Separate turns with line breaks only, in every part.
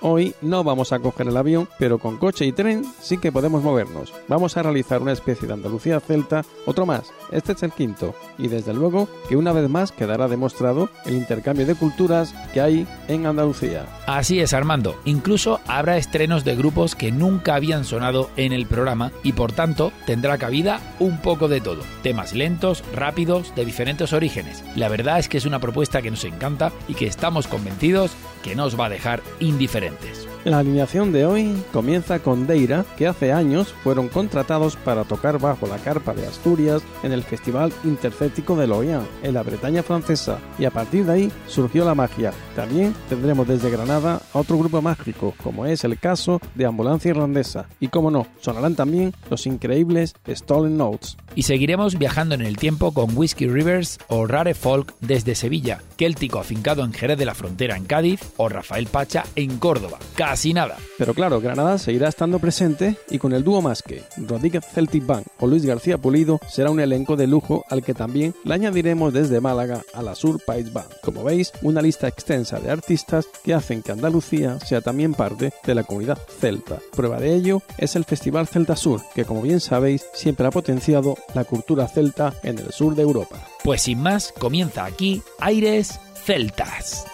Hoy no vamos a coger el avión, pero con coche y tren sí que podemos movernos. Vamos a realizar una especie de Andalucía celta, otro más. Este es el quinto. Y desde luego que una vez más quedará demostrado el intercambio de culturas que hay en Andalucía.
Así es, Armando. Incluso habrá estrenos de grupos que nunca habían sonado en el programa y por tanto tendrá cabida un poco de todo. Temas lentos, rápidos, de diferentes orígenes. La verdad es que es una propuesta que nos encanta y que estamos convencidos que nos va a dejar indiferentes diferentes.
La alineación de hoy comienza con Deira, que hace años fueron contratados para tocar bajo la carpa de Asturias en el Festival Intercético de Lorient, en la Bretaña francesa, y a partir de ahí surgió la magia. También tendremos desde Granada a otro grupo mágico, como es el caso de Ambulancia Irlandesa, y como no, sonarán también los increíbles Stolen Notes.
Y seguiremos viajando en el tiempo con Whiskey Rivers o Rare Folk desde Sevilla, Céltico afincado en Jerez de la Frontera en Cádiz o Rafael Pacha en Córdoba. Nada.
Pero claro, Granada seguirá estando presente y con el dúo más que Rodríguez Celtic Band o Luis García Pulido será un elenco de lujo al que también le añadiremos desde Málaga a la Sur País Band. Como veis, una lista extensa de artistas que hacen que Andalucía sea también parte de la comunidad celta. Prueba de ello es el Festival Celta Sur, que como bien sabéis siempre ha potenciado la cultura celta en el sur de Europa.
Pues sin más, comienza aquí Aires Celtas.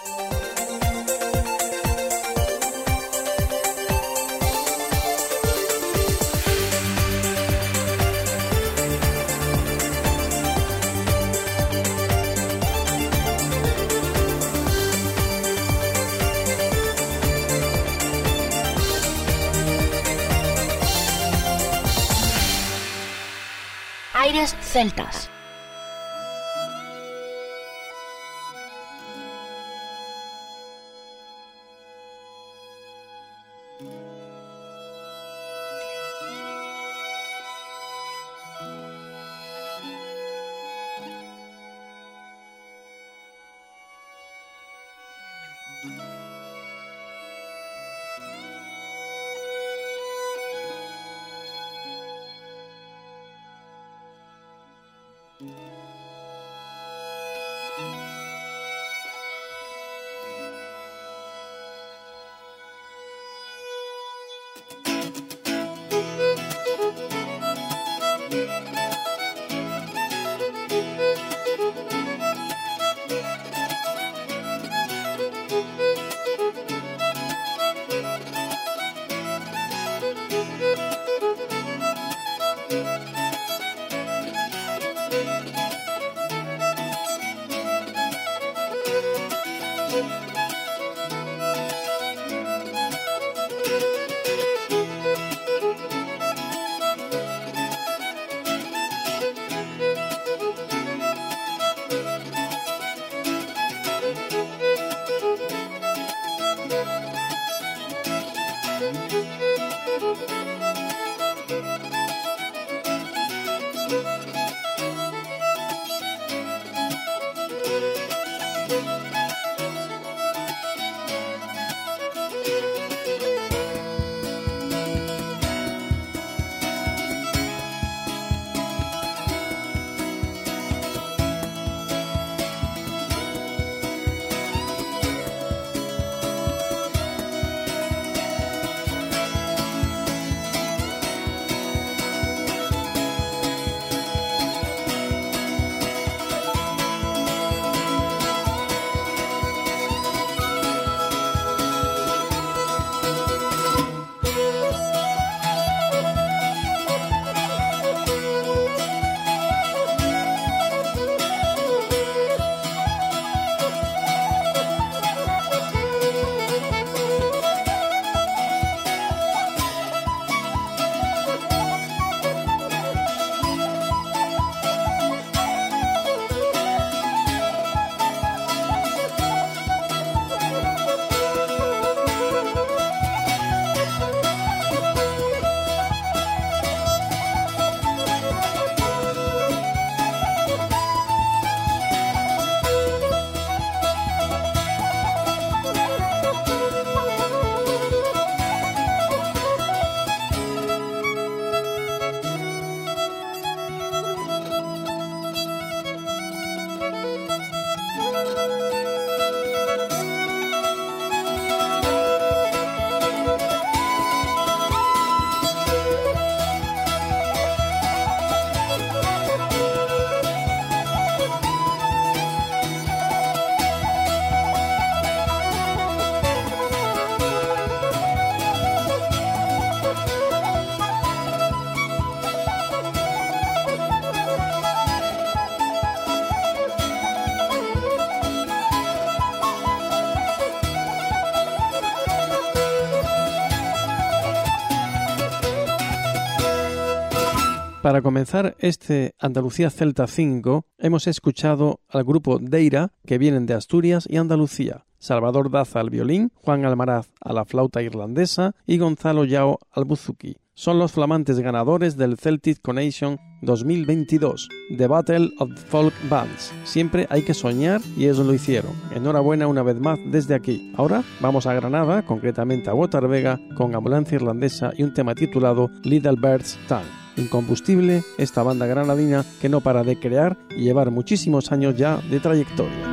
Celtas.
Para comenzar este Andalucía Celta 5, hemos escuchado al grupo Deira, que vienen de Asturias y Andalucía. Salvador Daza al violín, Juan Almaraz a la flauta irlandesa y Gonzalo Yao al buzuki. Son los flamantes ganadores del Celtic Connection 2022, The Battle of Folk Bands. Siempre hay que soñar y eso lo hicieron. Enhorabuena una vez más desde aquí. Ahora vamos a Granada, concretamente a Watervega, con Ambulancia Irlandesa y un tema titulado Little Bird's Time incombustible esta banda granadina que no para de crear y llevar muchísimos años ya de trayectoria.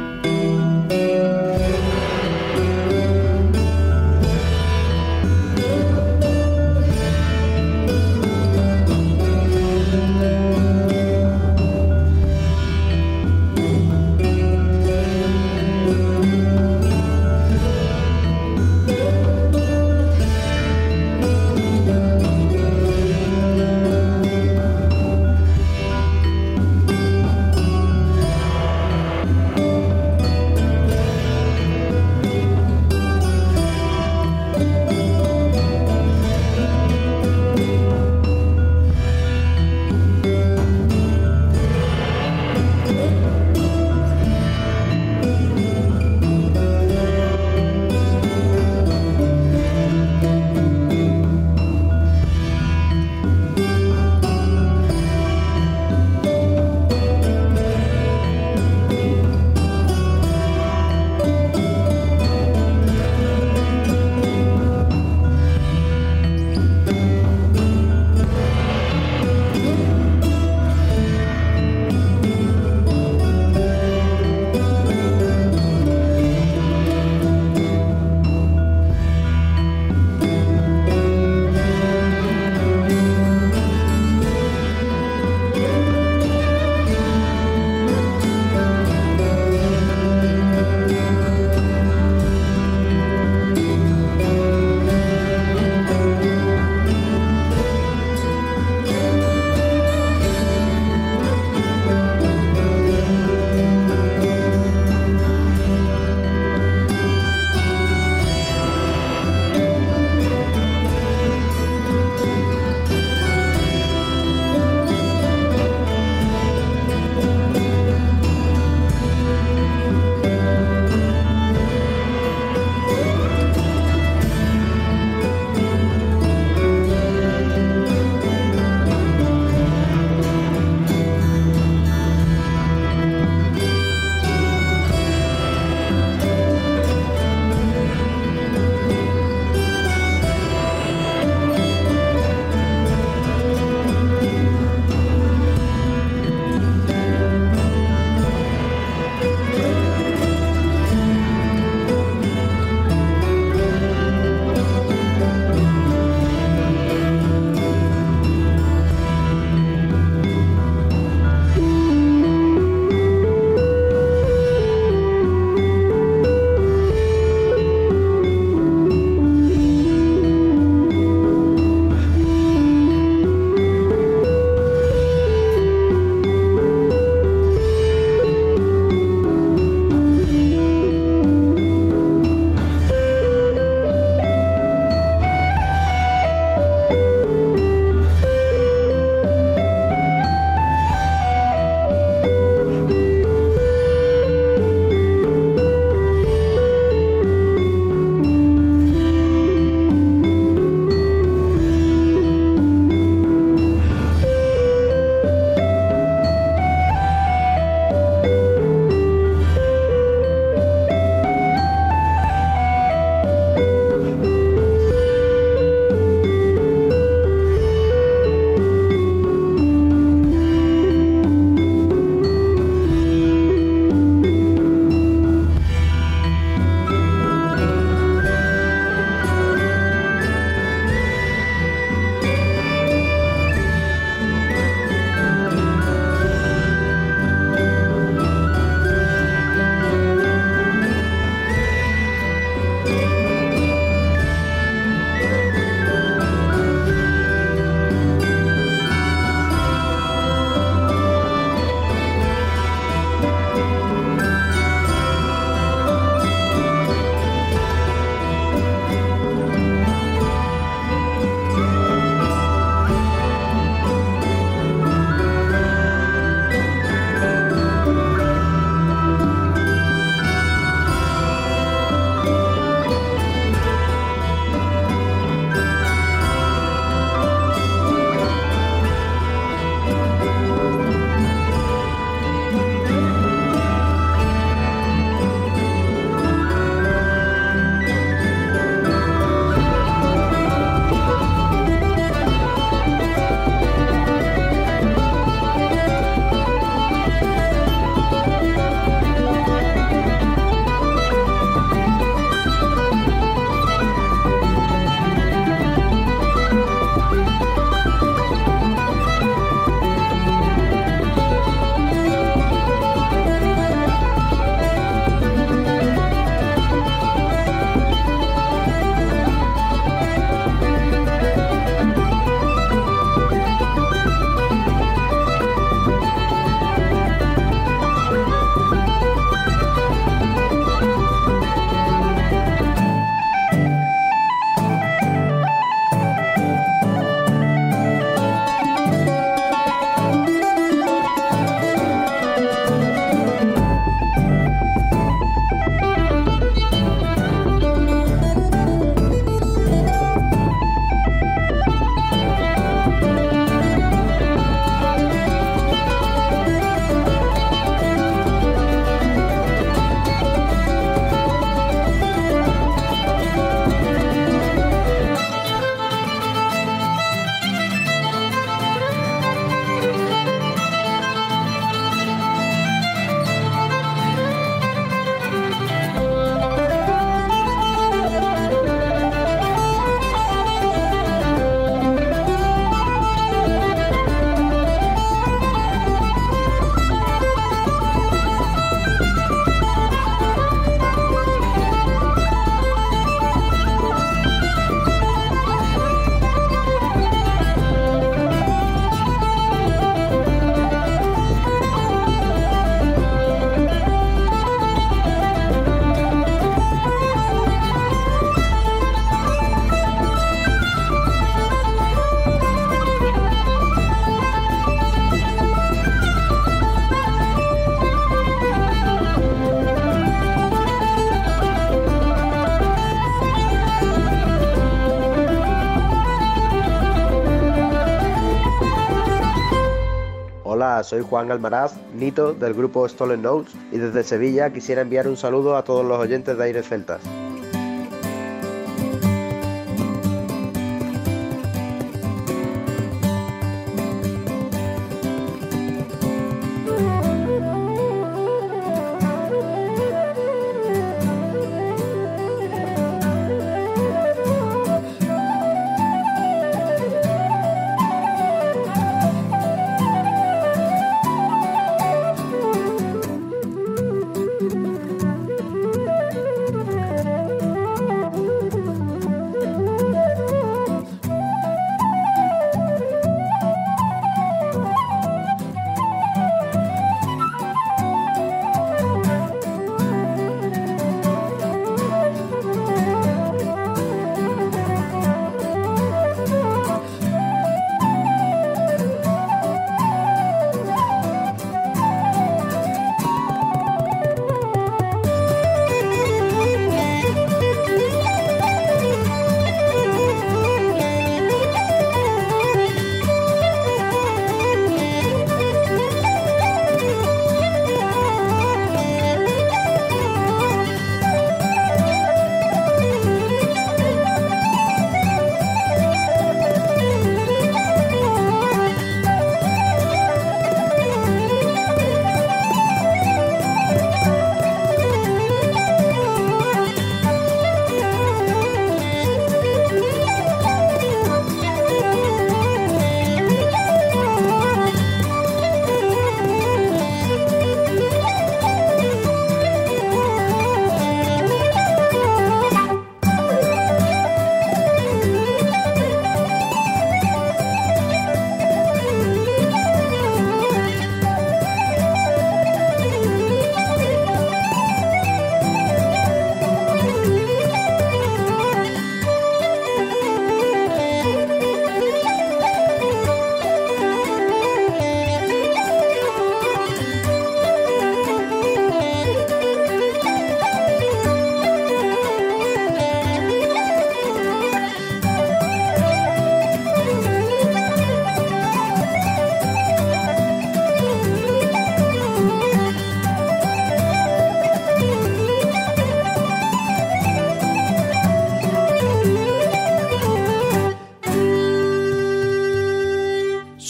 Soy Juan Almaraz, Nito del grupo Stolen Notes y desde Sevilla quisiera enviar un saludo a todos los oyentes de Aires Celtas.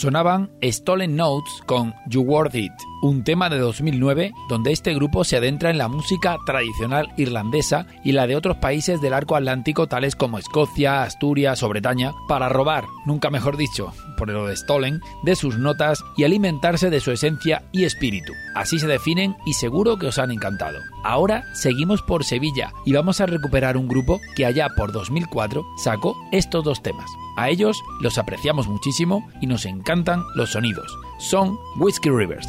Sonaban Stolen Notes con You Worth It, un tema de 2009 donde este grupo se adentra en la música tradicional irlandesa y la de otros países del arco atlántico tales como Escocia, Asturias o Bretaña para robar, nunca mejor dicho, por lo de Stolen, de sus notas y alimentarse de su esencia y espíritu. Así se definen y seguro que os han encantado. Ahora seguimos por Sevilla y vamos a recuperar un grupo que allá por 2004 sacó estos dos temas. A ellos los apreciamos muchísimo y nos encantan los sonidos. Son Whiskey Rivers.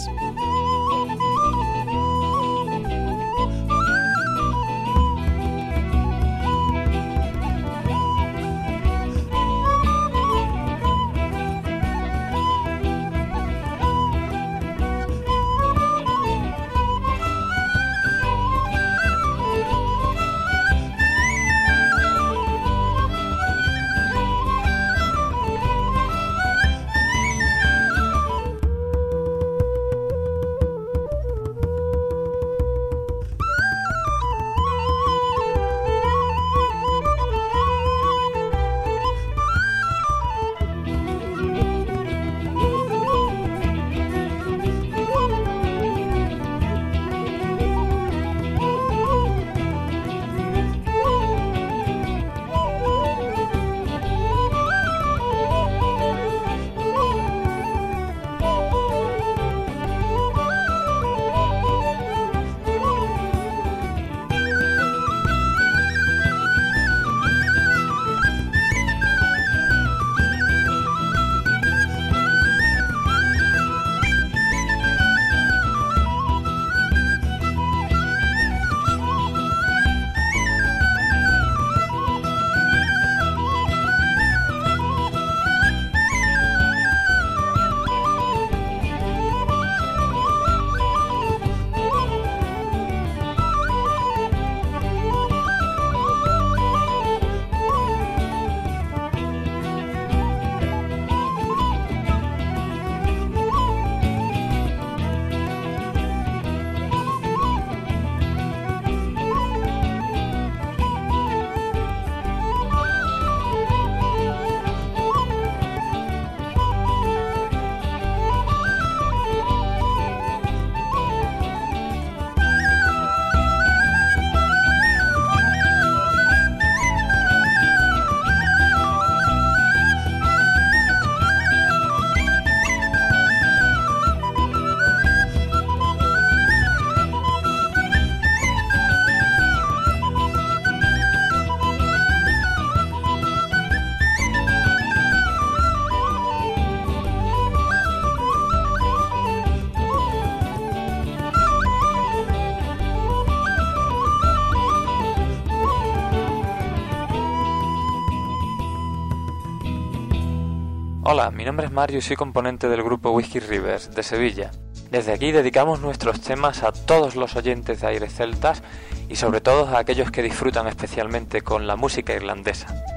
Hola, mi nombre es Mario y soy componente del grupo Whisky Rivers de Sevilla. Desde aquí dedicamos nuestros temas a todos los oyentes de Aires Celtas y sobre todo a aquellos que disfrutan especialmente con la música irlandesa.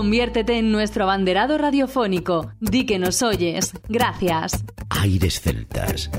Conviértete en nuestro abanderado radiofónico. Di que nos oyes. Gracias.
Aires Celtas.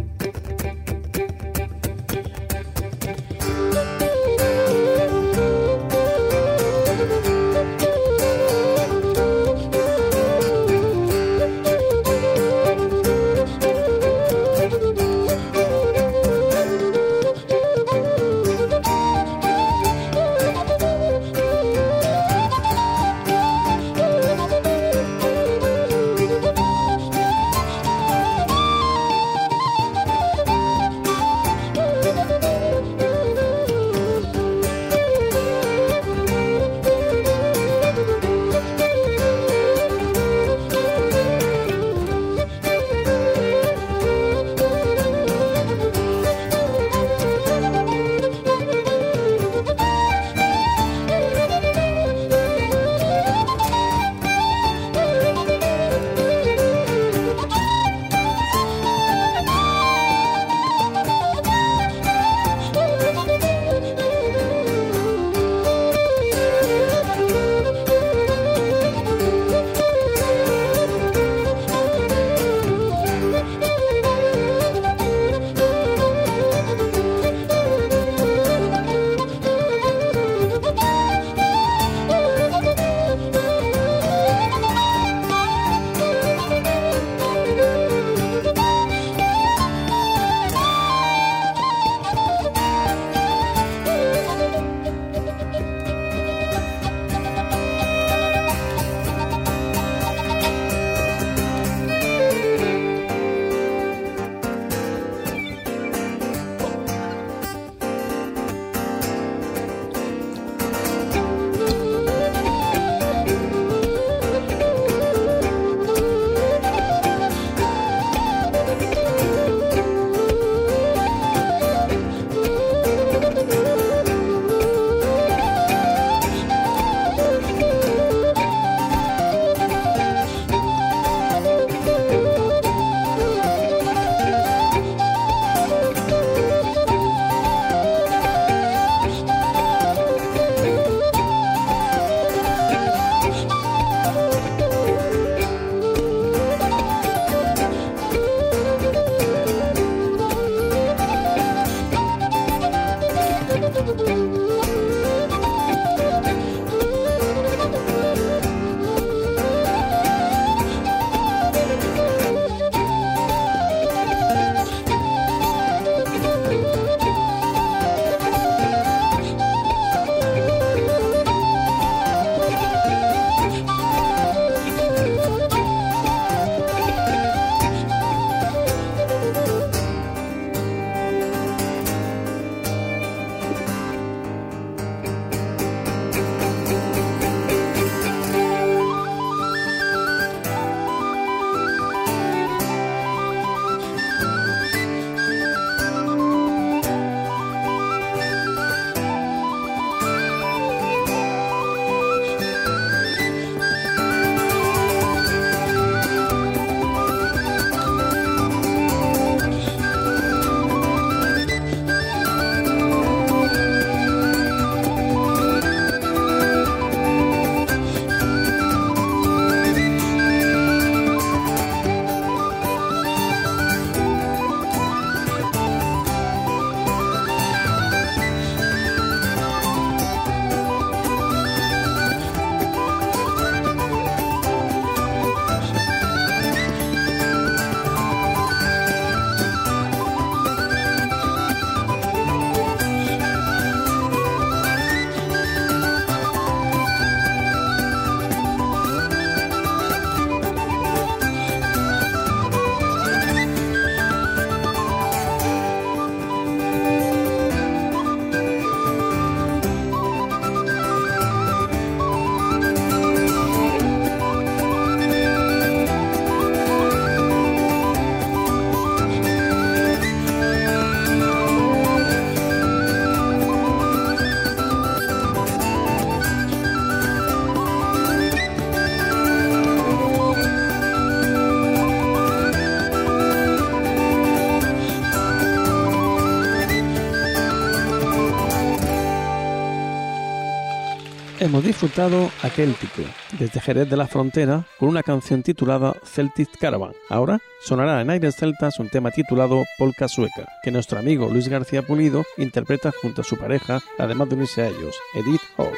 Hemos disfrutado a Céltico, desde Jerez de la Frontera, con una canción titulada Celtic Caravan. Ahora sonará en aires celtas un tema titulado Polka Sueca, que nuestro amigo Luis García Pulido interpreta junto a su pareja, además de unirse a ellos, Edith Hall.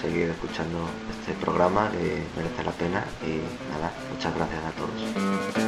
Seguir escuchando este programa que merece la pena y nada, muchas gracias a todos.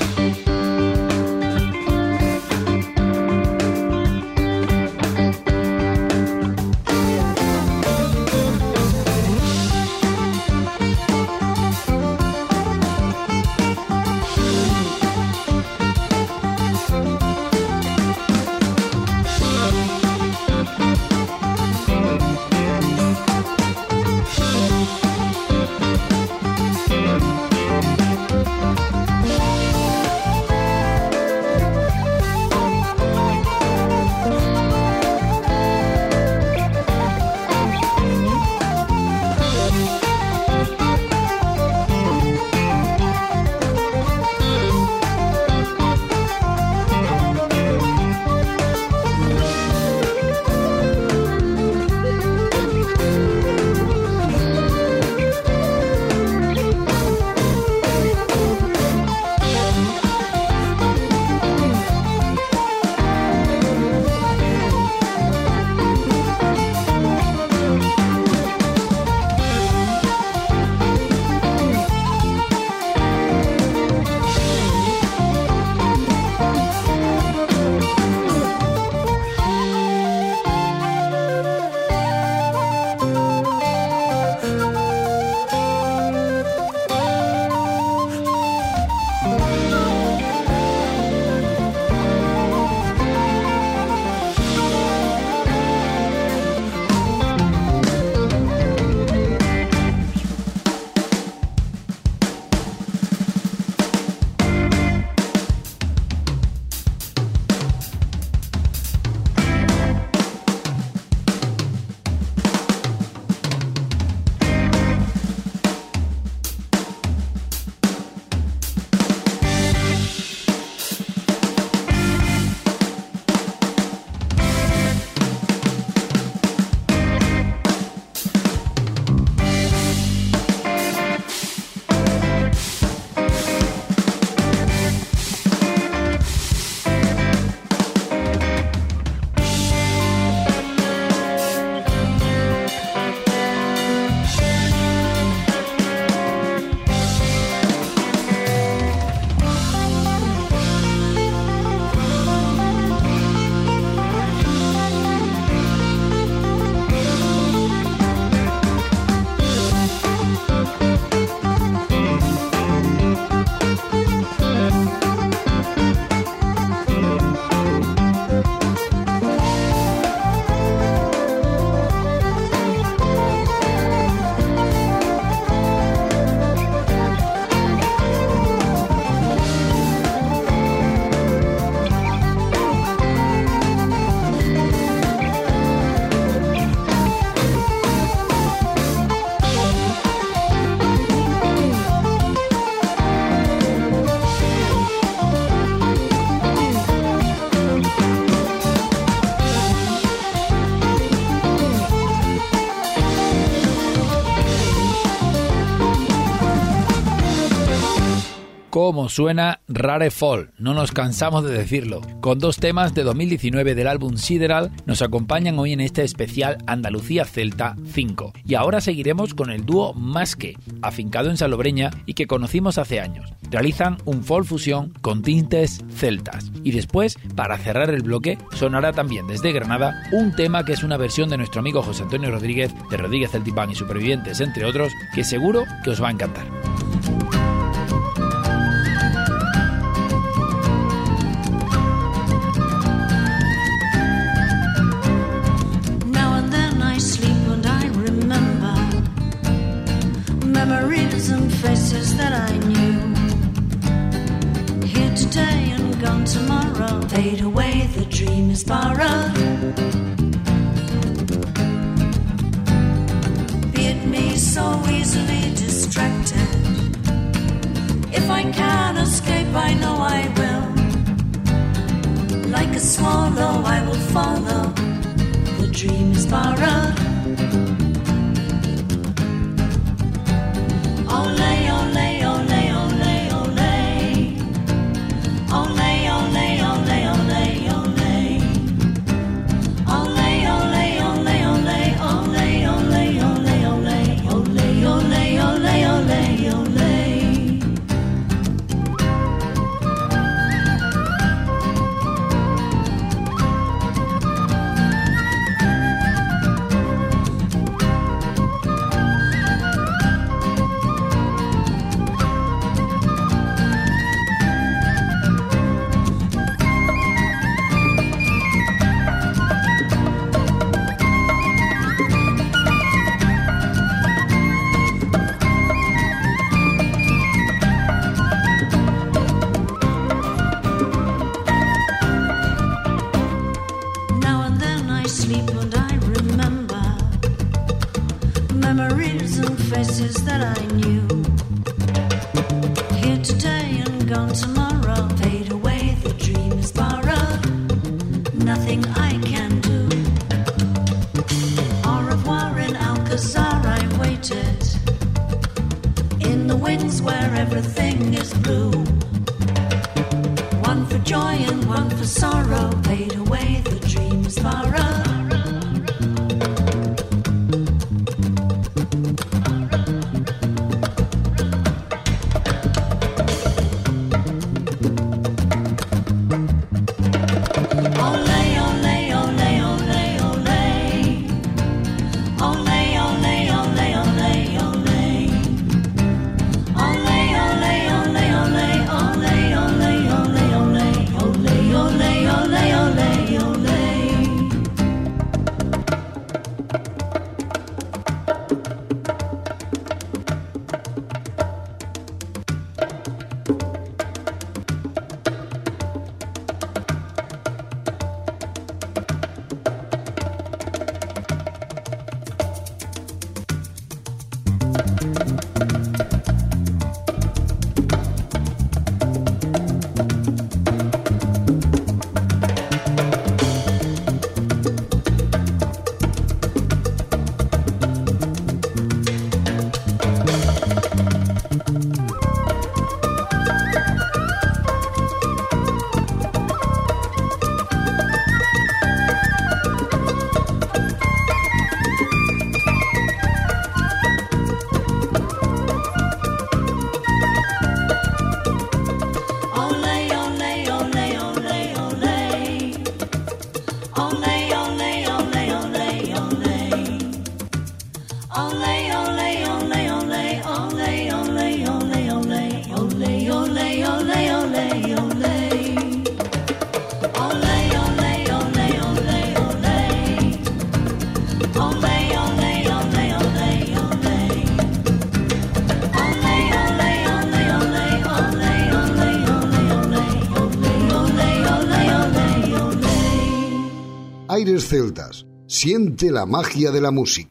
Cómo suena Rare Fall, no nos cansamos de decirlo. Con dos temas de 2019 del álbum Sideral nos acompañan hoy en este especial Andalucía Celta 5. Y ahora seguiremos con el dúo Masque, afincado en Salobreña y que conocimos hace años. Realizan un folk fusión con tintes celtas. Y después, para cerrar el bloque, sonará también desde Granada un tema que es una versión de nuestro amigo José Antonio Rodríguez de Rodríguez Celtipán y Supervivientes, entre otros, que seguro que os va a encantar.
Fade away, the dream is borrowed. Beat me so easily distracted. If I can escape, I know I will. Like a swallow, I will follow. The dream is borrowed.
celtas. Siente la magia de la música.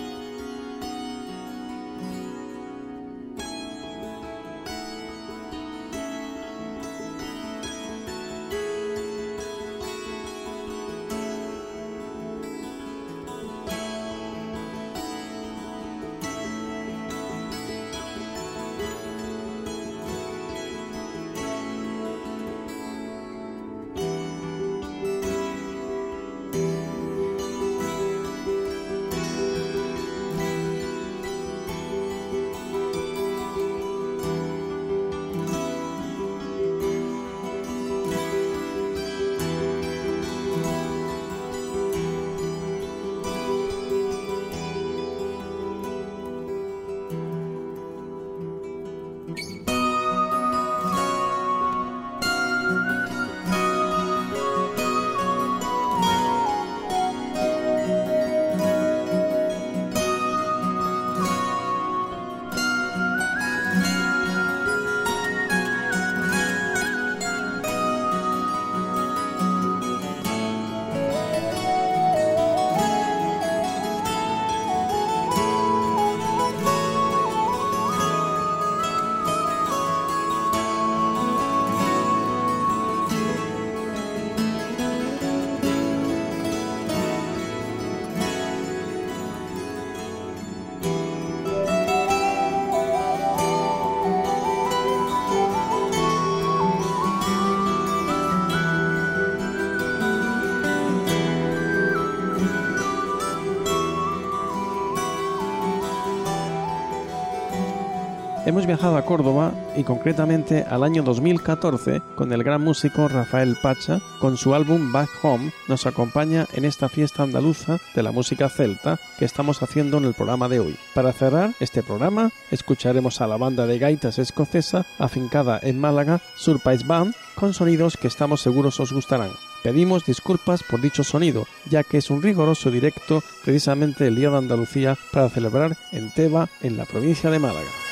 Hemos viajado a Córdoba y concretamente al año 2014 con el gran músico Rafael Pacha con su álbum Back Home nos acompaña en esta fiesta andaluza de la música celta que estamos haciendo en el programa de hoy. Para cerrar este programa escucharemos a la banda de gaitas escocesa afincada en Málaga, Surprise Band, con sonidos que estamos seguros os gustarán. Pedimos disculpas por dicho sonido, ya que es un rigoroso directo precisamente el Día de Andalucía para celebrar en Teba, en la provincia de Málaga.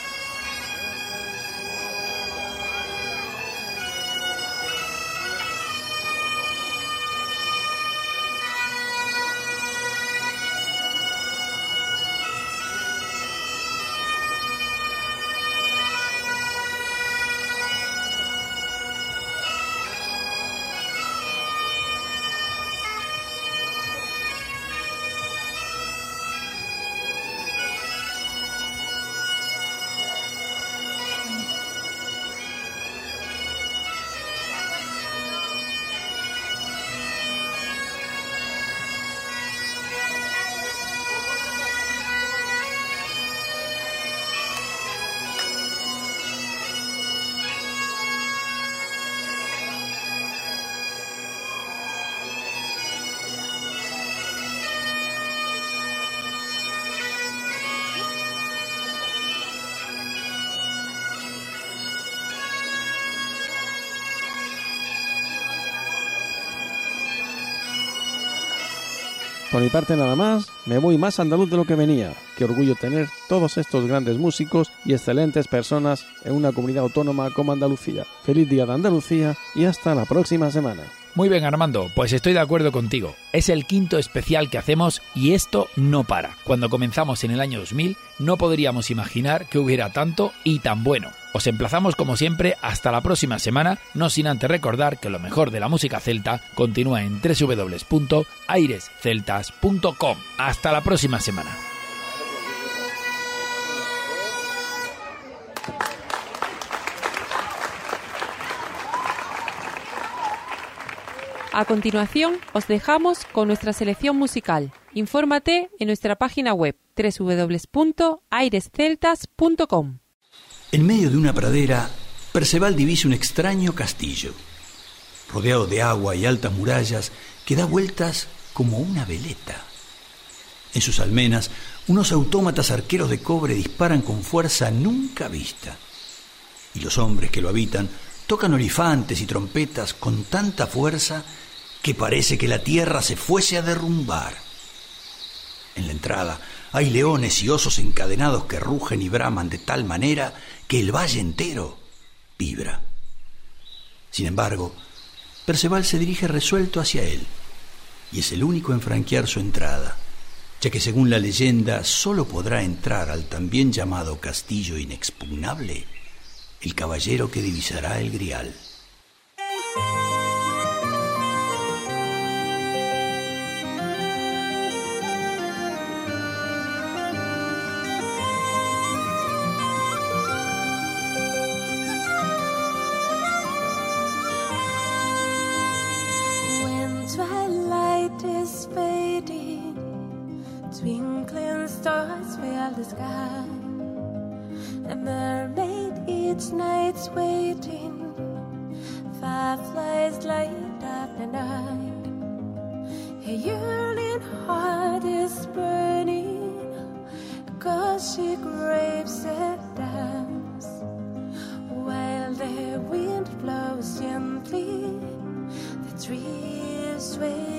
Parte nada más, me voy más andaluz de lo que venía. Qué orgullo tener todos estos grandes músicos y excelentes personas en una comunidad autónoma como Andalucía. Feliz día de Andalucía y hasta la próxima semana.
Muy bien Armando, pues estoy de acuerdo contigo. Es el quinto especial que hacemos y esto no para. Cuando comenzamos en el año 2000 no podríamos imaginar que hubiera tanto y tan bueno. Os emplazamos como siempre hasta la próxima semana, no sin antes recordar que lo mejor de la música celta continúa en www.airesceltas.com. Hasta la próxima semana.
A continuación, os dejamos con nuestra selección musical. Infórmate en nuestra página web www.airesceltas.com.
En medio de una pradera, Perceval divisa un extraño castillo, rodeado de agua y altas murallas, que da vueltas como una veleta. En sus almenas, unos autómatas arqueros de cobre disparan con fuerza nunca vista. Y los hombres que lo habitan tocan olifantes y trompetas con tanta fuerza que parece que la tierra se fuese a derrumbar. En la entrada hay leones y osos encadenados que rugen y braman de tal manera que el valle entero vibra. Sin embargo, Perceval se dirige resuelto hacia él, y es el único en franquear su entrada, ya que según la leyenda sólo podrá entrar al también llamado castillo inexpugnable el caballero que divisará el grial.
Mermaid each night's waiting, fireflies light up the night. A yearning heart is burning, cause she craves a dance. While the wind blows gently, the trees sway